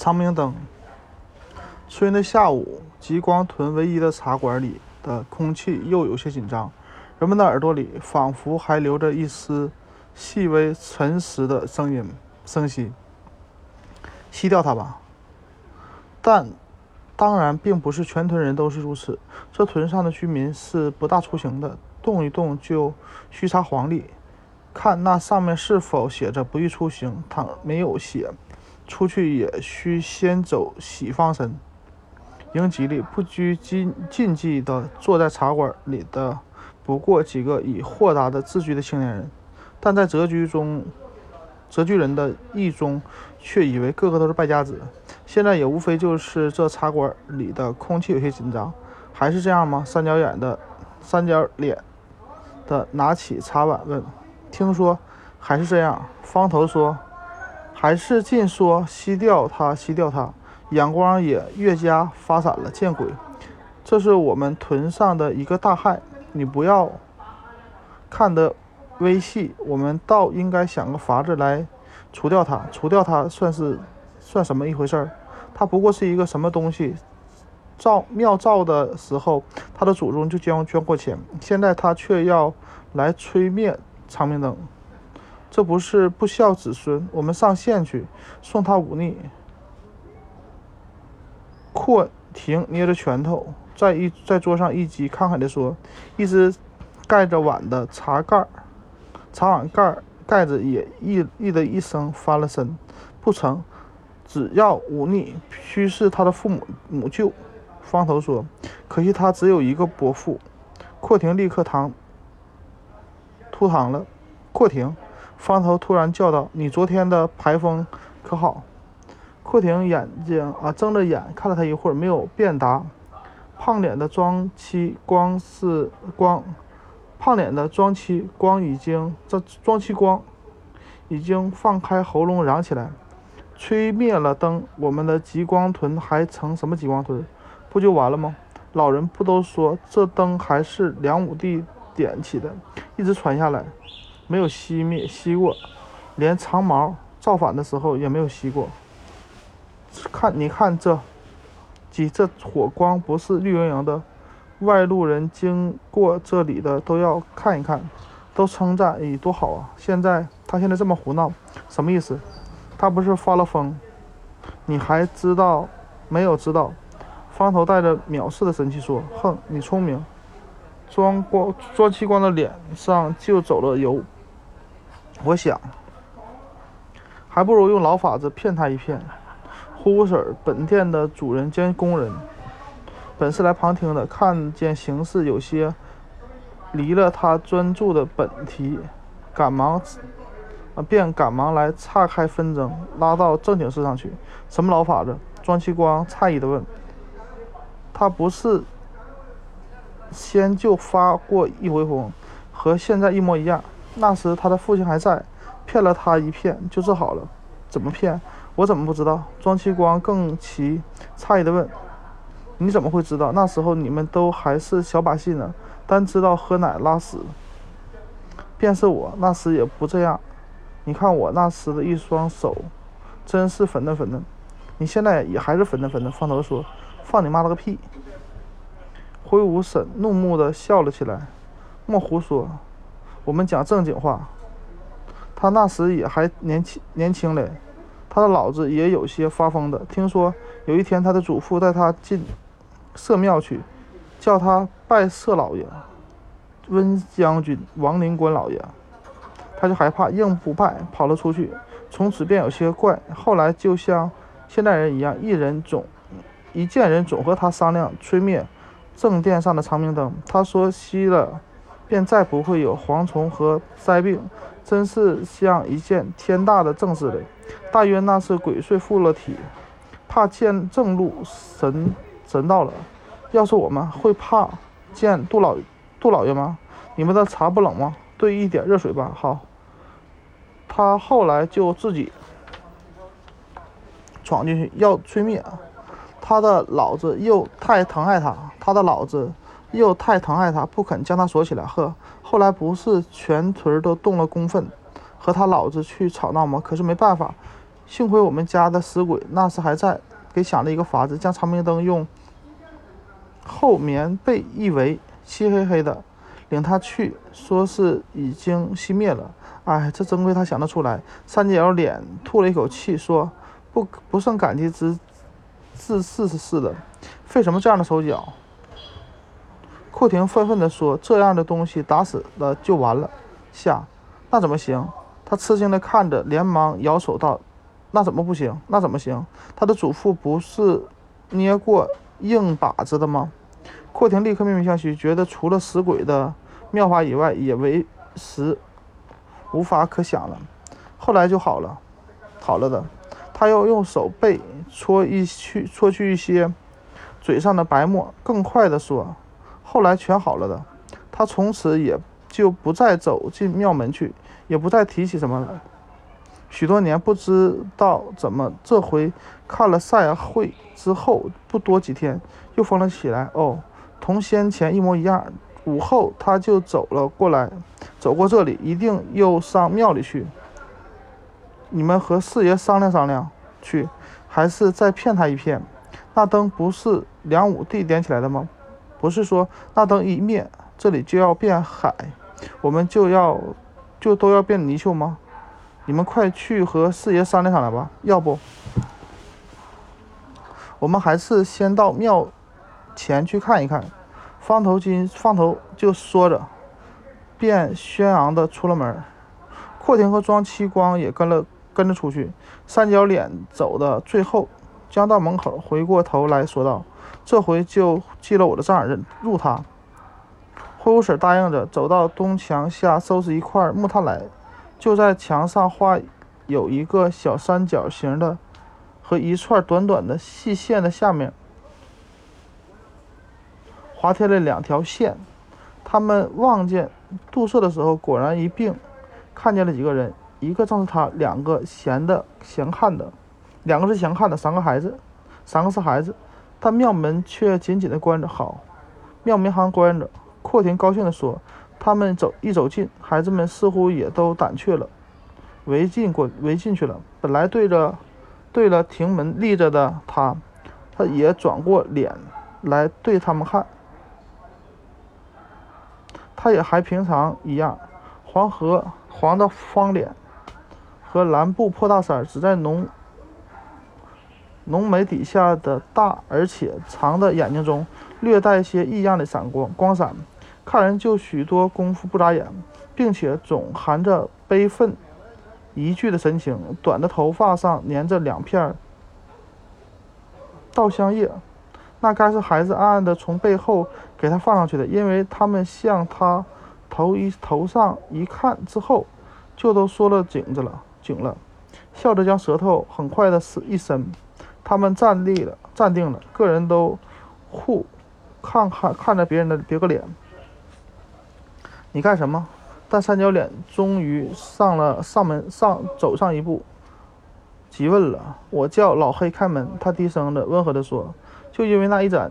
长明灯。春的下午，极光屯唯一的茶馆里的空气又有些紧张，人们的耳朵里仿佛还留着一丝细微沉实的声音声息。吸掉它吧。但当然，并不是全屯人都是如此。这屯上的居民是不大出行的，动一动就须查黄历，看那上面是否写着“不宜出行”。倘没有写，出去也需先走喜方神，迎吉利。不拘禁禁忌的坐在茶馆里的，不过几个以豁达的自居的青年人，但在谪居中。谪居人的意中，却以为个个都是败家子。现在也无非就是这茶馆里的空气有些紧张，还是这样吗？三角眼的，三角脸的拿起茶碗问：“听说还是这样？”方头说：“还是尽说吸掉它，吸掉它。”眼光也越加发散了。见鬼！这是我们屯上的一个大害，你不要看得。微细，我们倒应该想个法子来除掉它。除掉它算是算什么一回事儿？它不过是一个什么东西？造庙造的时候，他的祖宗就将捐过钱，现在他却要来吹灭长明灯，这不是不孝子孙？我们上县去送他忤逆。阔亭捏着拳头，在一在桌上一击，慷慨地说：“一只盖着碗的茶盖。”茶碗盖盖子也一一的一声翻了身，不成，只要忤逆，须是他的父母母舅。方头说：“可惜他只有一个伯父。”阔亭立刻堂突堂了。阔亭，方头突然叫道：“你昨天的排风可好？”阔亭眼睛啊睁着眼看了他一会儿，没有便答。胖脸的庄妻光是光。胖脸的庄妻光已经，这庄妻光已经放开喉咙嚷起来：“吹灭了灯，我们的极光屯还成什么极光屯？不就完了吗？”老人不都说这灯还是梁武帝点起的，一直传下来，没有熄灭熄过，连长毛造反的时候也没有熄过。看，你看这，几这火光不是绿莹莹的。外路人经过这里的都要看一看，都称赞：“咦，多好啊！”现在他现在这么胡闹，什么意思？他不是发了疯？你还知道没有？知道？方头带着藐视的神气说：“哼，你聪明。”庄光庄七光的脸上就走了油。我想，还不如用老法子骗他一骗。呼呼婶儿，本店的主人兼工人。本是来旁听的，看见形势有些离了他专注的本题，赶忙啊，便赶忙来岔开纷争，拉到正经事上去。什么老法子？庄其光诧异地问。他不是先就发过一回疯，和现在一模一样。那时他的父亲还在，骗了他一骗就治好了。怎么骗？我怎么不知道？庄其光更其诧异地问。你怎么会知道？那时候你们都还是小把戏呢，单知道喝奶拉屎。便是我那时也不这样。你看我那时的一双手，真是粉嫩粉嫩。你现在也还是粉嫩粉嫩。方头说：“放你妈了个屁！”挥舞婶怒目的笑了起来。莫胡说，我们讲正经话。他那时也还年轻年轻嘞，他的脑子也有些发疯的。听说有一天他的祖父带他进。社庙去，叫他拜社老爷，温将军王灵官老爷，他就害怕，硬不拜，跑了出去。从此便有些怪。后来就像现代人一样，一人总一见人总和他商量吹灭正殿上的长明灯。他说熄了，便再不会有蝗虫和灾病，真是像一件天大的正事嘞。大约那是鬼祟附了体，怕见正路神。神到了，要是我们会怕见杜老杜老爷吗？你们的茶不冷吗？兑一点热水吧。好。他后来就自己闯进去要吹灭，他的老子又太疼爱他，他的老子又太疼爱他，不肯将他锁起来。呵，后来不是全屯都动了公愤，和他老子去吵闹吗？可是没办法，幸亏我们家的死鬼那时还在，给想了一个法子，将长明灯用厚棉被一围，漆黑黑的，领他去，说是已经熄灭了。哎，这真亏他想得出来。三角脸吐了一口气，说：“不不胜感激之自是是的，费什么这样的手脚？”库廷愤愤地说：“这样的东西打死了就完了。”下，那怎么行？他吃惊地看着，连忙摇手道：“那怎么不行？那怎么行？他的祖父不是捏过硬把子的吗？”阔廷立刻面面相觑，觉得除了死鬼的妙法以外，也为时无法可想了。后来就好了，好了的。他又用手背搓一去，搓去一些嘴上的白沫，更快地说：“后来全好了的。”他从此也就不再走进庙门去，也不再提起什么了。许多年不知道怎么，这回看了赛会之后，不多几天又疯了起来。哦，同先前一模一样。午后他就走了过来，走过这里，一定又上庙里去。你们和四爷商量商量去，还是再骗他一骗？那灯不是梁武帝点起来的吗？不是说那灯一灭，这里就要变海，我们就要就都要变泥鳅吗？你们快去和四爷商量商量吧。要不，我们还是先到庙前去看一看。方头金方头就说着，便轩昂的出了门。阔廷和庄七光也跟了跟着出去。三角脸走的最后，将到门口，回过头来说道：“这回就记了我的账，忍入他。”灰五婶答应着，走到东墙下收拾一块木炭来。就在墙上画有一个小三角形的和一串短短的细线的下面，划贴了两条线。他们望见杜色的时候，果然一并看见了几个人，一个正是他，两个闲的闲看的，两个是闲看的，三个孩子，三个是孩子，但庙门却紧紧的关着。好，庙门还关着。阔田高兴地说。他们走一走近，孩子们似乎也都胆怯了，围进过围进去了。本来对着对了亭门立着的他，他也转过脸来对他们看。他也还平常一样，黄河黄的方脸和蓝布破大衫，只在浓浓眉底下的大而且长的眼睛中，略带些异样的闪光光闪。看人就许多功夫不眨眼，并且总含着悲愤疑惧的神情。短的头发上粘着两片稻香叶，那该是孩子暗暗的从背后给他放上去的，因为他们向他头一头上一看之后，就都缩了颈子了，紧了，笑着将舌头很快的一伸。他们站立了，站定了，个人都互看看看着别人的别个脸。你干什么？但三角脸终于上了上门上走上一步，急问了：“我叫老黑开门。”他低声的温和的说：“就因为那一盏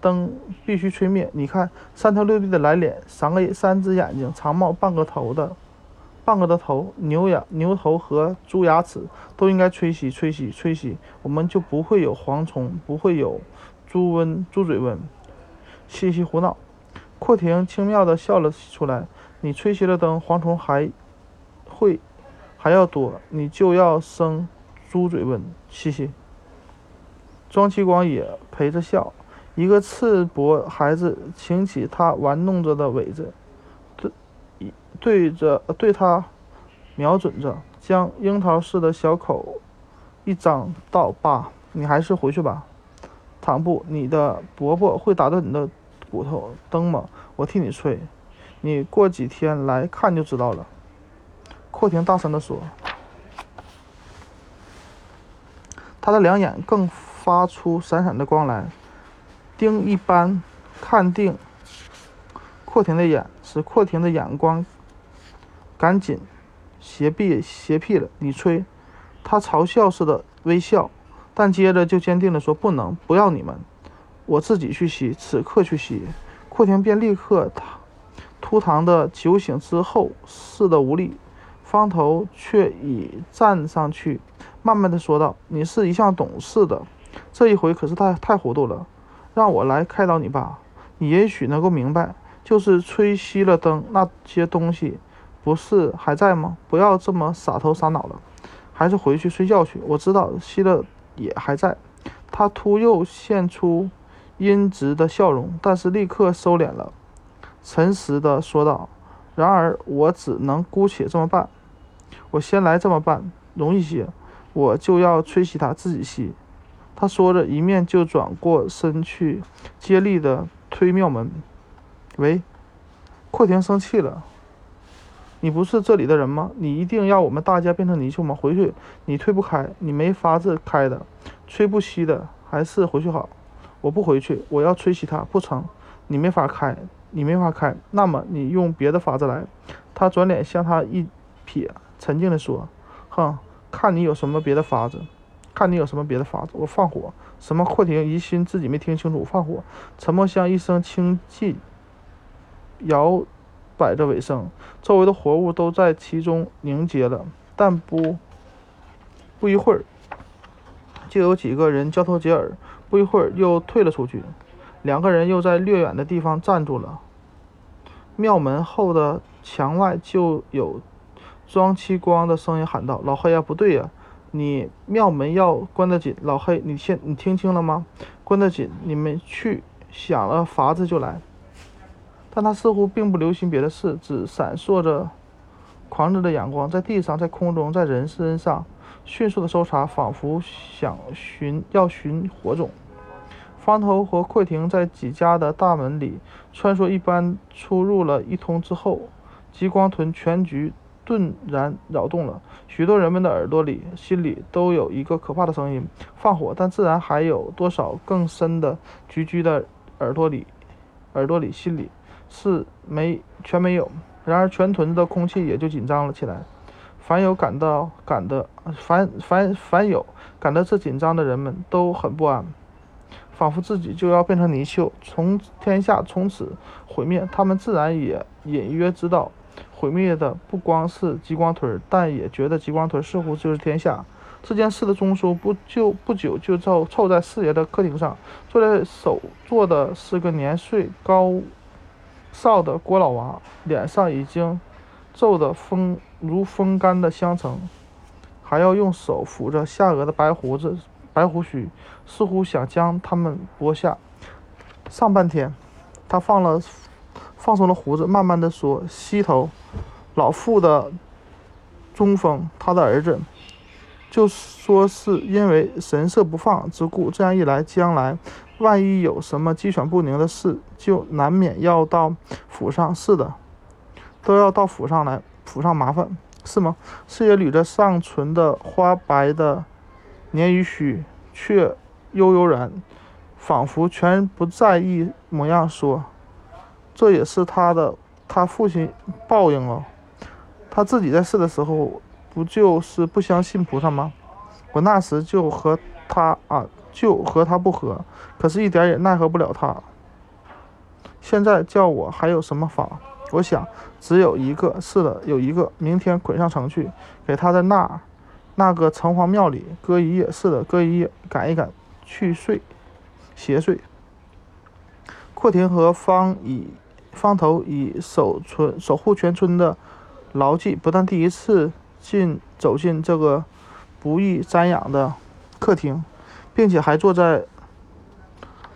灯必须吹灭。你看，三头六臂的蓝脸，三个三只眼睛，长帽半个头的，半个的头，牛牙牛头和猪牙齿都应该吹熄，吹熄，吹熄，我们就不会有蝗虫，不会有猪瘟、猪嘴瘟。嘻嘻胡闹。”阔廷轻妙地笑了出来：“你吹熄了灯，蝗虫还会还要多，你就要生猪嘴瘟。”嘻嘻。庄七光也陪着笑。一个赤膊孩子擎起他玩弄着的尾子，对着对他瞄准着，将樱桃似的小口一张，道：“爸，你还是回去吧。倘不，你的伯伯会打断你的。”骨头灯吗，我替你吹，你过几天来看就知道了。阔廷大声地说，他的两眼更发出闪闪的光来，盯一般看定阔廷的眼，使阔廷的眼光赶紧斜闭斜闭了。你吹，他嘲笑似的微笑，但接着就坚定地说：“不能，不要你们。”我自己去洗，此刻去洗。阔廷便立刻突堂的酒醒之后似的无力，方头却已站上去，慢慢的说道：“你是一向懂事的，这一回可是太太糊涂了。让我来开导你吧。你也许能够明白，就是吹熄了灯，那些东西不是还在吗？不要这么傻头傻脑了，还是回去睡觉去。我知道熄了也还在。”他突又现出阴直的笑容，但是立刻收敛了，诚实的说道：“然而我只能姑且这么办。我先来这么办，容易些。”我就要吹熄他，自己吸。他说着，一面就转过身去，接力的推庙门。喂，阔亭生气了。你不是这里的人吗？你一定要我们大家变成泥鳅吗？回去，你推不开，你没法子开的，吹不熄的，还是回去好。我不回去，我要吹熄它。不成，你没法开，你没法开。那么你用别的法子来。他转脸向他一瞥，沉静地说：“哼。”看你有什么别的法子，看你有什么别的法子。我放火，什么？阔亭疑心自己没听清楚。放火，沉默像一声轻寂，摇摆着尾声。周围的活物都在其中凝结了，但不不一会儿，就有几个人交头接耳。不一会儿又退了出去，两个人又在略远的地方站住了。庙门后的墙外就有。庄七光的声音喊道：“老黑呀，不对呀，你庙门要关得紧。老黑，你现你听清了吗？关得紧，你们去想了法子就来。”但他似乎并不留心别的事，只闪烁着狂热的眼光，在地上，在空中，在人身上迅速的搜查，仿佛想寻要寻火种。方头和阔亭在几家的大门里穿梭一般出入了一通之后，极光屯全局。顿然扰动了许多人们的耳朵里，心里都有一个可怕的声音：放火。但自然还有多少更深的局居的耳朵里，耳朵里，心里是没全没有。然而全屯子的空气也就紧张了起来。凡有感到感的，凡凡凡有感到这紧张的人们都很不安，仿佛自己就要变成泥鳅，从天下从此毁灭。他们自然也隐约知道。毁灭的不光是极光屯，但也觉得极光屯似乎就是天下。这件事的中枢不就不久就凑凑在四爷的客厅上，坐在首座的是个年岁高少的郭老娃，脸上已经皱得风如风干的香橙，还要用手抚着下颚的白胡子、白胡须，似乎想将他们剥下。上半天，他放了。放松了胡子，慢慢的说：“西头老妇的中风，他的儿子就说是因为神色不放之故。这样一来，将来万一有什么鸡犬不宁的事，就难免要到府上。是的，都要到府上来，府上麻烦，是吗？”四爷捋着上唇的花白的鲶鱼须，却悠悠然，仿佛全不在意模样说。这也是他的他父亲报应哦。他自己在世的时候，不就是不相信菩萨吗？我那时就和他啊，就和他不和，可是一点也奈何不了他。现在叫我还有什么法？我想只有一个，是的，有一个。明天捆上城去，给他在那那个城隍庙里搁一夜。是的，搁一夜，赶一赶去睡，邪睡。阔亭和方以。方头以守村守护全村的牢记，不但第一次进走进这个不易瞻仰的客厅，并且还坐在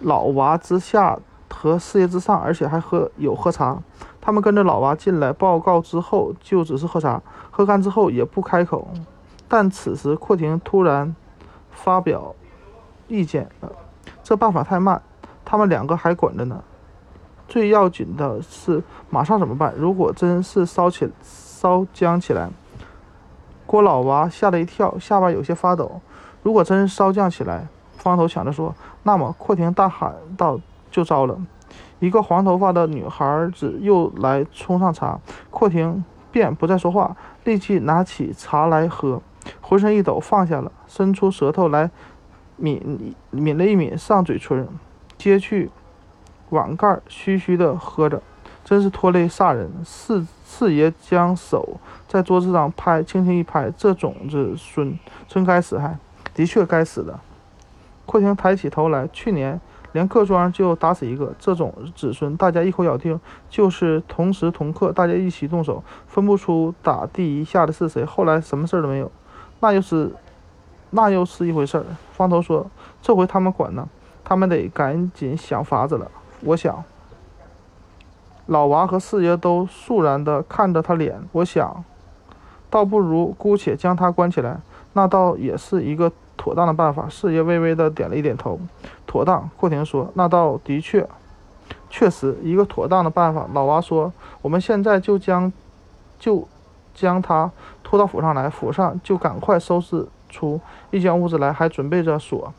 老娃之下和四爷之上，而且还喝有喝茶。他们跟着老娃进来报告之后，就只是喝茶，喝干之后也不开口。但此时阔亭突然发表意见了：这办法太慢，他们两个还管着呢。最要紧的是马上怎么办？如果真是烧起烧僵起来，郭老娃吓了一跳，下巴有些发抖。如果真烧降起来，方头抢着说，那么阔亭大喊道：“就糟了！”一个黄头发的女孩子又来冲上茶，阔亭便不再说话，立即拿起茶来喝，浑身一抖，放下了，伸出舌头来抿抿了一抿上嘴唇，接去。碗盖，嘘嘘地喝着，真是拖累煞人。四四爷将手在桌子上拍，轻轻一拍，这种子孙真该死，还的确该死的。阔亭抬起头来，去年连各庄就打死一个，这种子孙，大家一口咬定就是同时同刻，大家一起动手，分不出打第一下的是谁。后来什么事儿都没有，那又是那又是一回事儿。方头说，这回他们管呢，他们得赶紧想法子了。我想，老娃和四爷都肃然地看着他脸。我想，倒不如姑且将他关起来，那倒也是一个妥当的办法。四爷微微的点了一点头，妥当。霍廷说：“那倒的确，确实一个妥当的办法。”老娃说：“我们现在就将，就将他拖到府上来，府上就赶快收拾出一间屋子来，还准备着锁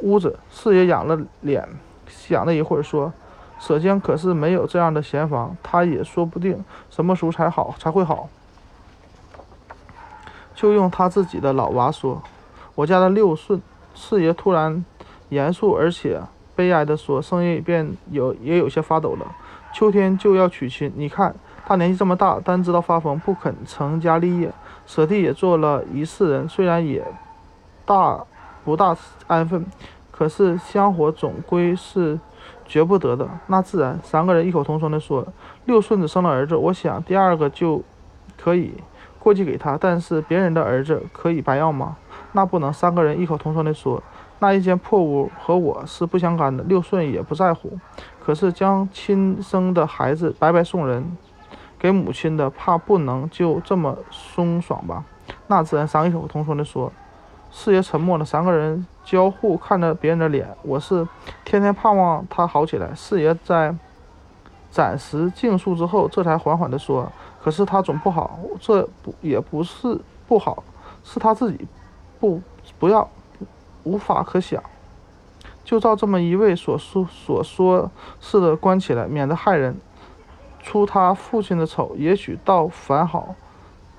屋子。”四爷仰了脸。想了一会儿，说：“舍监可是没有这样的闲房，他也说不定什么时候才好才会好。就用他自己的老娃说，我家的六顺。”四爷突然严肃而且悲哀地说，声音便有也有些发抖了。秋天就要娶亲，你看他年纪这么大，单知道发疯，不肯成家立业。舍弟也做了一世人，虽然也大不大安分。可是香火总归是绝不得的，那自然。三个人异口同声地说：“六顺子生了儿子，我想第二个就可以过继给他。但是别人的儿子可以白要吗？那不能。”三个人异口同声地说：“那一间破屋和我是不相干的。”六顺也不在乎。可是将亲生的孩子白白送人给母亲的，怕不能就这么松爽吧？那自然。三异口同声地说。四爷沉默了，三个人交互看着别人的脸。我是天天盼望他好起来。四爷在暂时静肃之后，这才缓缓地说：“可是他总不好，这不也不是不好，是他自己不不要，无法可想。就照这么一位所说所说似的关起来，免得害人出他父亲的丑，也许倒反好，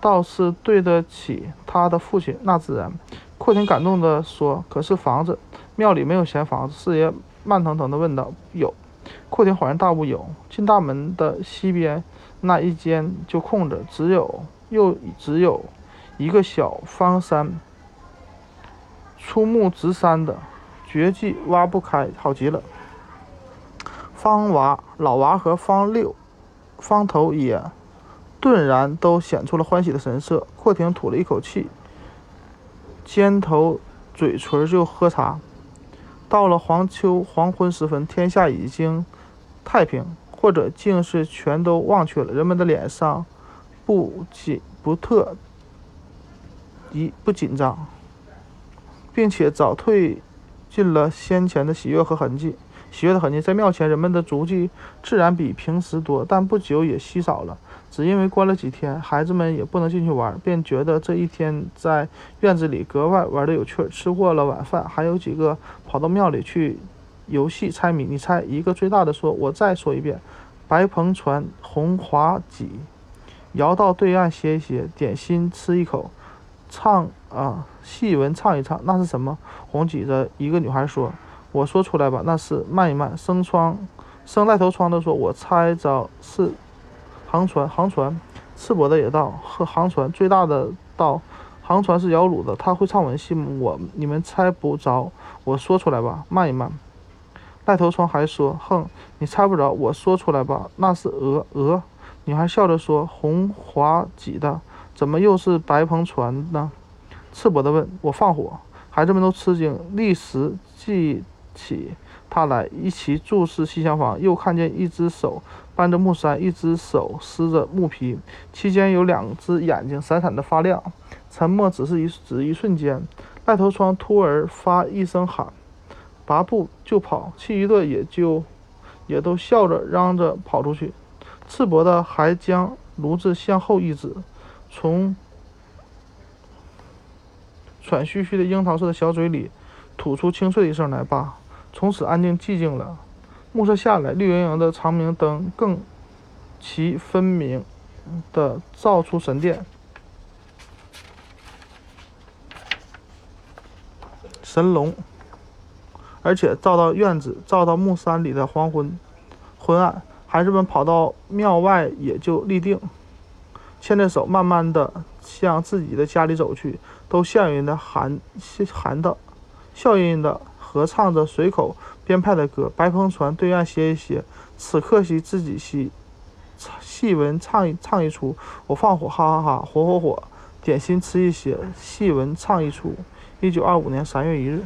倒是对得起他的父亲。那自然。”阔亭感动地说：“可是房子，庙里没有闲房子。”四爷慢腾腾地问道：“有？”阔亭恍然大悟：“有。进大门的西边那一间就空着，只有又只有一个小方山，出木直山的，绝技挖不开，好极了。”方娃、老娃和方六、方头也顿然都显出了欢喜的神色。阔亭吐了一口气。尖头嘴唇就喝茶。到了黄秋黄昏时分，天下已经太平，或者竟是全都忘却了。人们的脸上不紧不特一不紧张，并且早退尽了先前的喜悦和痕迹。喜悦的痕迹在庙前，人们的足迹自然比平时多，但不久也稀少了。只因为关了几天，孩子们也不能进去玩，便觉得这一天在院子里格外玩得有趣。吃过了晚饭，还有几个跑到庙里去游戏猜谜。你猜，一个最大的说：“我再说一遍，白篷船，红华几。”摇到对岸歇一歇，点心吃一口，唱啊，戏文唱一唱，那是什么？红几的一个女孩说：“我说出来吧，那是慢一慢。”生窗，生带头窗的说：“我猜着是。”航船，航船，赤膊的也道和航船最大的道，航船是摇橹的，他会唱文戏？我你们猜不着，我说出来吧，慢一慢。赖头窗还说，哼，你猜不着，我说出来吧，那是鹅鹅。女孩笑着说，红华几的，怎么又是白篷船呢？赤膊的问，我放火。孩子们都吃惊，立时记起他来，一起注视西厢房，又看见一只手。搬着木山，一只手撕着木皮，期间有两只眼睛闪闪的发亮。沉默只是一只一瞬间，赖头窗突而发一声喊，拔步就跑，其余的也就也都笑着嚷着跑出去。赤膊的还将炉子向后一指，从喘吁吁的樱桃色的小嘴里吐出清脆的一声来吧。从此安静寂静了。暮色下来，绿莹莹的长明灯更其分明的照出神殿、神龙，而且照到院子，照到木山里的黄昏昏暗。孩子们跑到庙外，也就立定，牵着手，慢慢的向自己的家里走去，都笑吟吟的喊喊的，笑吟吟的合唱着随口编派的歌。白篷船对岸歇一歇，此刻兮自己兮，戏文唱一唱一出，我放火，哈哈哈，火火火，点心吃一些，戏文唱一出。一九二五年三月一日。